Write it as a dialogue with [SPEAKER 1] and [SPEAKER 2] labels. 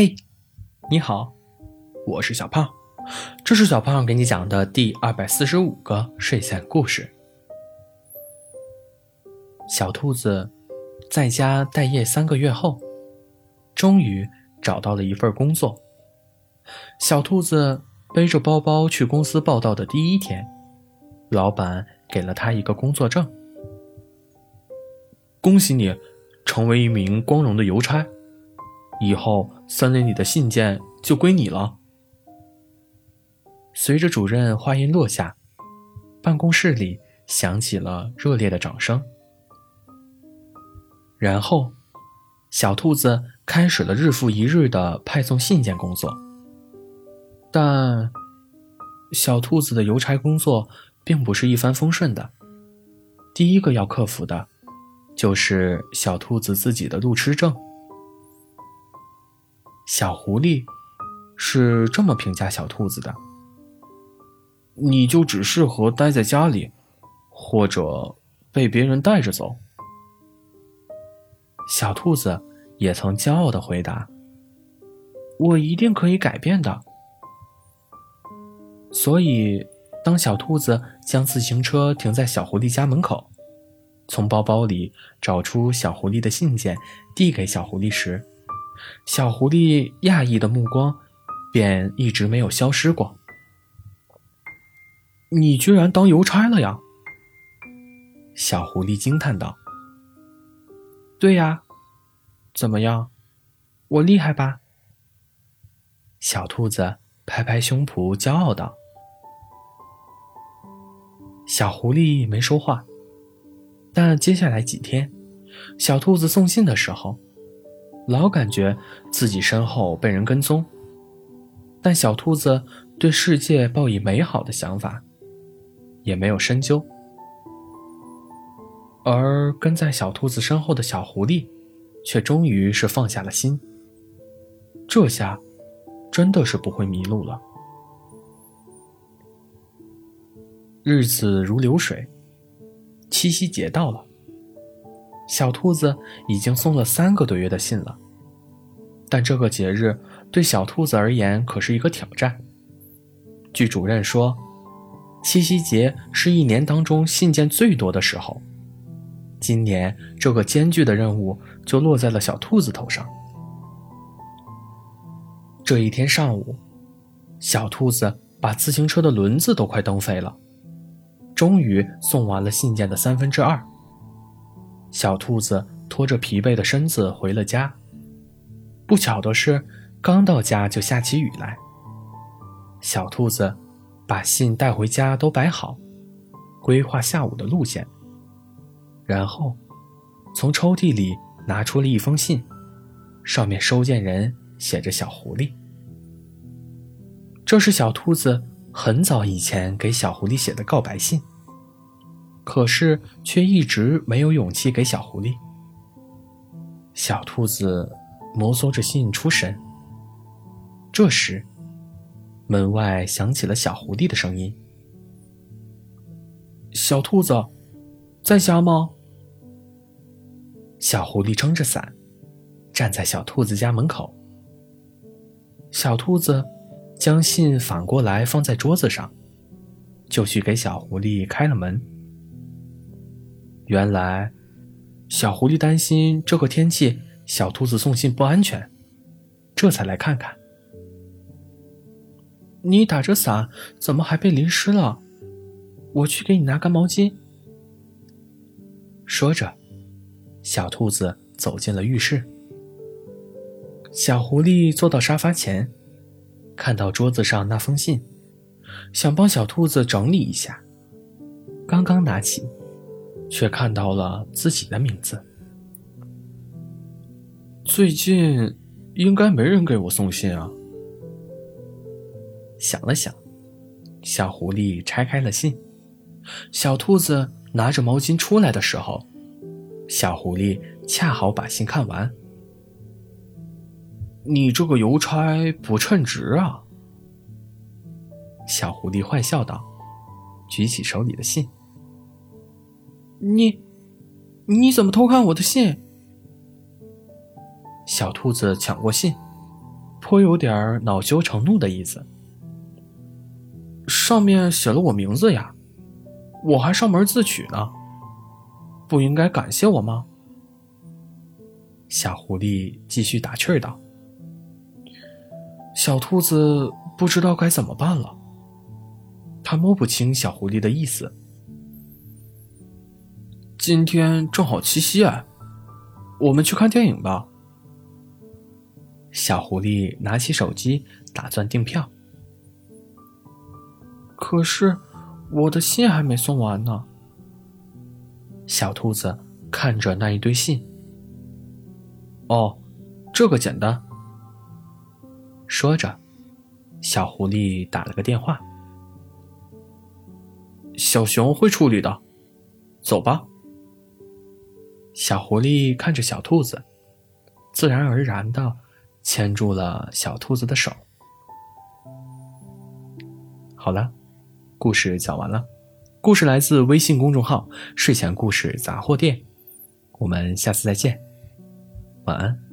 [SPEAKER 1] 嘿，你好，我是小胖，这是小胖给你讲的第二百四十五个睡前故事。小兔子在家待业三个月后，终于找到了一份工作。小兔子背着包包去公司报道的第一天，老板给了他一个工作证，恭喜你，成为一名光荣的邮差。以后森林里的信件就归你了。随着主任话音落下，办公室里响起了热烈的掌声。然后，小兔子开始了日复一日的派送信件工作。但，小兔子的邮差工作并不是一帆风顺的。第一个要克服的，就是小兔子自己的路痴症。小狐狸是这么评价小兔子的：“你就只适合待在家里，或者被别人带着走。”小兔子也曾骄傲的回答：“我一定可以改变的。”所以，当小兔子将自行车停在小狐狸家门口，从包包里找出小狐狸的信件，递给小狐狸时，小狐狸讶异的目光，便一直没有消失过。你居然当邮差了呀！小狐狸惊叹道。对呀，怎么样，我厉害吧？小兔子拍拍胸脯，骄傲道。小狐狸没说话，但接下来几天，小兔子送信的时候。老感觉自己身后被人跟踪，但小兔子对世界抱以美好的想法，也没有深究。而跟在小兔子身后的小狐狸，却终于是放下了心。这下，真的是不会迷路了。日子如流水，七夕节到了。小兔子已经送了三个多月的信了，但这个节日对小兔子而言可是一个挑战。据主任说，七夕节是一年当中信件最多的时候，今年这个艰巨的任务就落在了小兔子头上。这一天上午，小兔子把自行车的轮子都快蹬飞了，终于送完了信件的三分之二。小兔子拖着疲惫的身子回了家。不巧的是，刚到家就下起雨来。小兔子把信带回家都摆好，规划下午的路线。然后，从抽屉里拿出了一封信，上面收件人写着“小狐狸”。这是小兔子很早以前给小狐狸写的告白信。可是，却一直没有勇气给小狐狸。小兔子摩挲着信出神。这时，门外响起了小狐狸的声音：“小兔子，在家吗？”小狐狸撑着伞，站在小兔子家门口。小兔子将信反过来放在桌子上，就去给小狐狸开了门。原来，小狐狸担心这个天气小兔子送信不安全，这才来看看。你打着伞，怎么还被淋湿了？我去给你拿干毛巾。说着，小兔子走进了浴室。小狐狸坐到沙发前，看到桌子上那封信，想帮小兔子整理一下，刚刚拿起。却看到了自己的名字。最近应该没人给我送信啊。想了想，小狐狸拆开了信。小兔子拿着毛巾出来的时候，小狐狸恰好把信看完。你这个邮差不称职啊！小狐狸坏笑道，举起手里的信。你，你怎么偷看我的信？小兔子抢过信，颇有点恼羞成怒的意思。上面写了我名字呀，我还上门自取呢，不应该感谢我吗？小狐狸继续打趣道。小兔子不知道该怎么办了，他摸不清小狐狸的意思。今天正好七夕哎，我们去看电影吧。小狐狸拿起手机，打算订票。可是我的信还没送完呢。小兔子看着那一堆信。哦，这个简单。说着，小狐狸打了个电话。小熊会处理的，走吧。小狐狸看着小兔子，自然而然的牵住了小兔子的手。好了，故事讲完了。故事来自微信公众号“睡前故事杂货店”。我们下次再见，晚安。